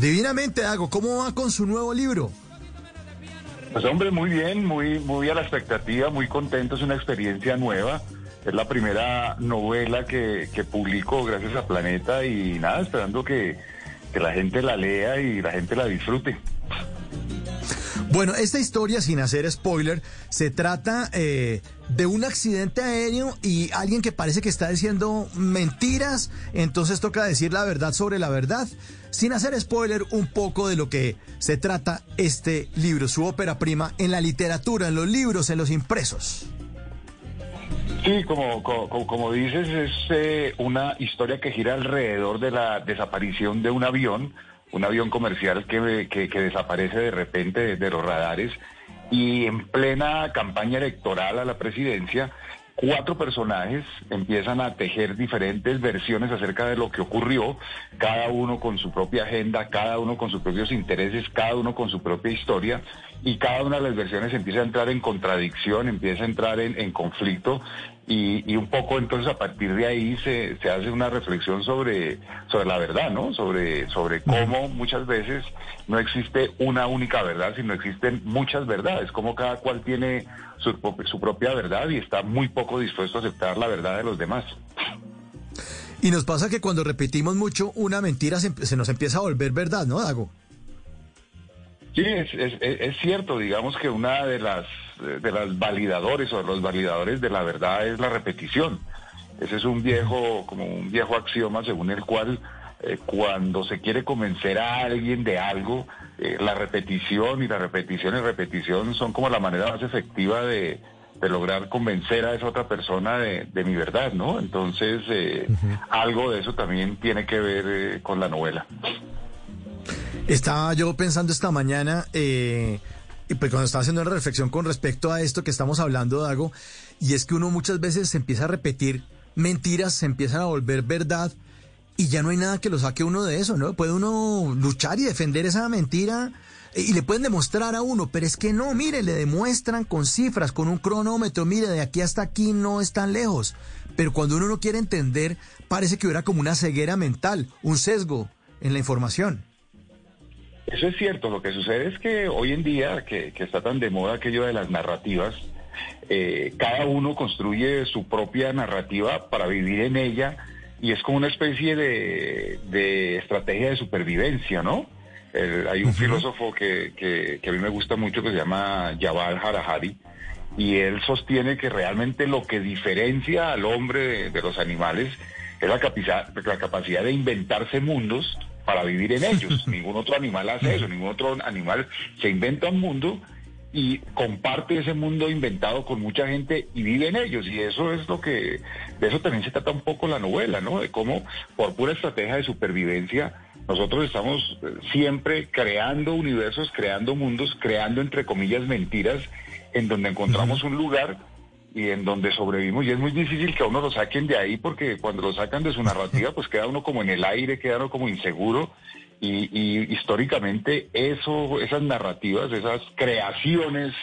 Divinamente, Dago, ¿cómo va con su nuevo libro? Pues hombre, muy bien, muy, muy a la expectativa, muy contento, es una experiencia nueva. Es la primera novela que, que publico gracias a Planeta y nada, esperando que, que la gente la lea y la gente la disfrute. Bueno, esta historia, sin hacer spoiler, se trata eh, de un accidente aéreo y alguien que parece que está diciendo mentiras, entonces toca decir la verdad sobre la verdad. Sin hacer spoiler, un poco de lo que se trata este libro, su ópera prima en la literatura, en los libros, en los impresos. Sí, como, como, dices, es eh, una historia que gira alrededor de la desaparición de un avión un avión comercial que, que, desaparece de repente de, los radares y en plena campaña electoral a la presidencia, cuatro personajes empiezan a tejer diferentes versiones acerca de lo que ocurrió, cada uno con su propia agenda, cada uno con sus propios intereses, cada uno con su propia historia, y cada una de las versiones empieza a entrar en contradicción, empieza a entrar en, conflicto y, un poco entonces a partir de ahí se, se, hace una reflexión sobre, sobre la verdad, ¿no? Sobre, sobre cómo muchas veces no existe una única verdad, sino existen muchas verdades, como cada cual tiene su, su propia verdad y está muy poco dispuesto a aceptar la verdad de los demás. Y nos pasa que cuando repetimos mucho una mentira se, se nos empieza a volver verdad, ¿no, Dago? Sí, es, es, es, cierto, digamos que una de las, de las validadores o los validadores de la verdad es la repetición. Ese es un viejo, como un viejo axioma según el cual eh, cuando se quiere convencer a alguien de algo, eh, la repetición y la repetición y repetición son como la manera más efectiva de, de lograr convencer a esa otra persona de, de mi verdad, ¿no? Entonces, eh, algo de eso también tiene que ver con la novela. Estaba yo pensando esta mañana, eh, y pues cuando estaba haciendo una reflexión con respecto a esto que estamos hablando, Dago, y es que uno muchas veces se empieza a repetir mentiras, se empiezan a volver verdad, y ya no hay nada que lo saque uno de eso, ¿no? Puede uno luchar y defender esa mentira y le pueden demostrar a uno, pero es que no, mire, le demuestran con cifras, con un cronómetro, mire, de aquí hasta aquí no es tan lejos. Pero cuando uno no quiere entender, parece que hubiera como una ceguera mental, un sesgo en la información. Eso es cierto, lo que sucede es que hoy en día, que, está tan de moda aquello de las narrativas, eh, cada uno construye su propia narrativa para vivir en ella y es como una especie de, estrategia de supervivencia, ¿no? hay un filósofo que, que, a mí me gusta mucho que se llama Jabal Harahari y él sostiene que realmente lo que diferencia al hombre de, los animales es la capacidad, la capacidad de inventarse mundos para vivir en ellos. ningún otro animal hace eso, ningún otro animal se inventa un mundo y comparte ese mundo inventado con mucha gente y vive en ellos. Y eso es lo que, de eso también se trata un poco la novela, ¿no? De cómo por pura estrategia de supervivencia nosotros estamos eh, siempre creando universos, creando mundos, creando entre comillas mentiras en donde encontramos un lugar y en donde sobrevivimos y es muy difícil que a uno lo saquen de ahí porque cuando lo sacan de su narrativa pues queda uno como en el aire, queda uno como inseguro y, históricamente eso, esas narrativas, esas creaciones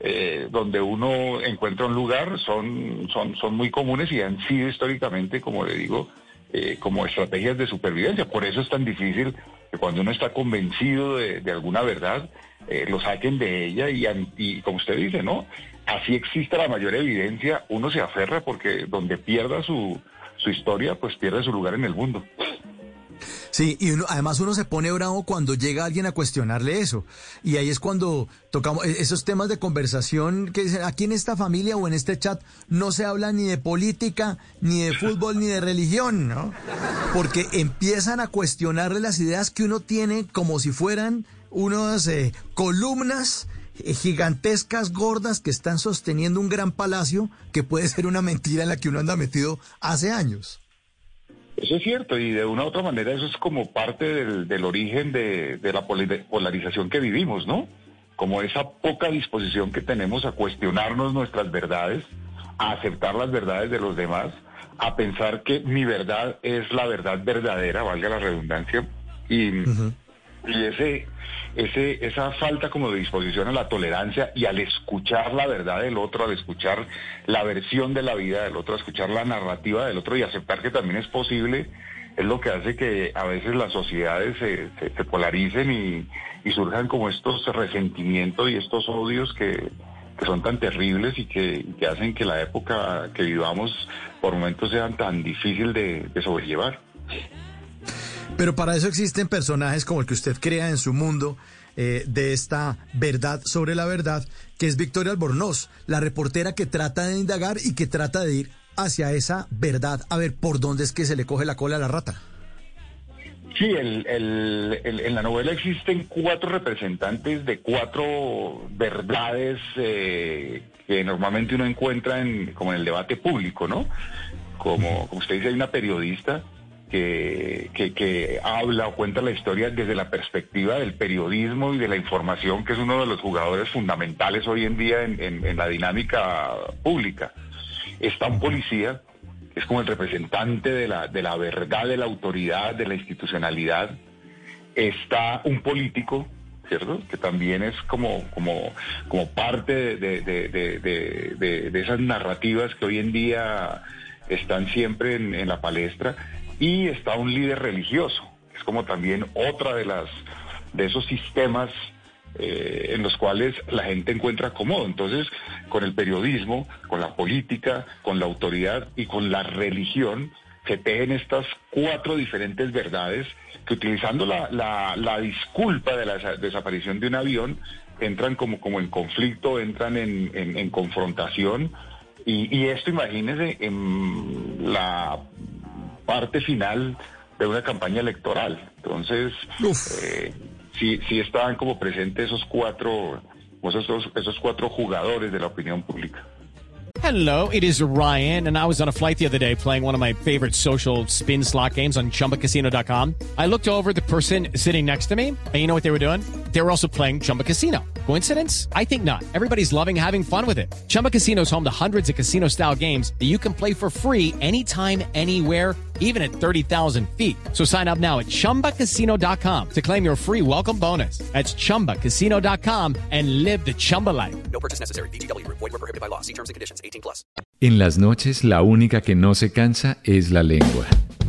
eh, donde uno encuentra un lugar son, son, son muy comunes y han sido históricamente, como le digo, eh, como estrategias de supervivencia. Por eso es tan difícil que cuando uno está convencido de, alguna verdad, eh, lo saquen de ella y, como usted dice, ¿no? así existe la mayor evidencia, uno se aferra porque donde pierda su, su historia, pues pierde su lugar en el mundo. Sí, y además uno se pone bravo cuando llega alguien a cuestionarle eso. Y ahí es cuando tocamos e, esos temas de conversación que dicen, aquí en esta familia o en este chat no se habla ni de política, ni de fútbol, ni de religión, ¿no? Porque empiezan a cuestionarle las ideas que uno tiene como si fueran unas eh, columnas eh, gigantescas, gordas, que están sosteniendo un gran palacio que puede ser una mentira en la que uno anda metido hace años. Eso es cierto y de una u otra manera eso es como parte del, origen de, de la polarización que vivimos, ¿no? Como esa poca disposición que tenemos a cuestionarnos nuestras verdades, a aceptar las verdades de los demás, a pensar que mi verdad es la verdad verdadera, valga la redundancia, y, y ese, ese, esa falta como de disposición a la tolerancia y al escuchar la verdad del otro, al escuchar la versión de la vida del otro, a escuchar la narrativa del otro y aceptar que también es posible, es lo que hace que a veces las sociedades se, polaricen y, surjan como estos resentimientos y estos odios que, son tan terribles y que, que, hacen que la época que vivamos por momentos sean tan difícil de sobrellevar. Pero para eso existen personajes como el que usted crea en su mundo eh, de esta verdad sobre la verdad, que es Victoria Albornoz, la reportera que trata de indagar y que trata de ir hacia esa verdad, a ver por dónde es que se le coge la cola a la rata. Sí, el, en la novela existen cuatro representantes de cuatro verdades eh, que normalmente uno encuentra en, como en el debate público, ¿no? Como, como usted dice, hay una periodista que, que, habla o cuenta la historia desde la perspectiva del periodismo y de la información, que es uno de los jugadores fundamentales hoy en día en, en la dinámica pública. Está un policía es como el representante de la, de la verdad, de la autoridad, de la institucionalidad. Está un político, ¿cierto? Que también es como, como, como parte de, de, esas narrativas que hoy en día están siempre en, la palestra. Y está un líder religioso, es como también otra de las de esos sistemas eh, en los cuales la gente encuentra cómodo. Entonces, con el periodismo, con la política, con la autoridad y con la religión, se tejen estas cuatro diferentes verdades que utilizando la, la, disculpa de la desaparición de un avión, entran como, como en conflicto, entran en, en, confrontación. Y, y, esto, imagínense, en la parte final de una campaña electoral. Entonces, eh, sí, sí estaban como presentes esos cuatro, esos, esos cuatro jugadores de la opinión pública. Hello, it is Ryan, and I was on a flight the other day playing one of my favorite social spin slot games on chumbacasino.com. I looked over the person sitting next to me, and you know what they were doing? They were also playing Chumba Casino. Coincidence? I think not. Everybody's loving having fun with it. Chumba Casino is home to hundreds of casino style games that you can play for free anytime, anywhere, even at 30,000 feet. So sign up now at chumbacasino.com to claim your free welcome bonus. That's chumbacasino.com and live the Chumba life. No purchase necessary. DTW, void, were prohibited by law. See terms and conditions 18 plus. En las noches, la única que no se cansa es la lengua.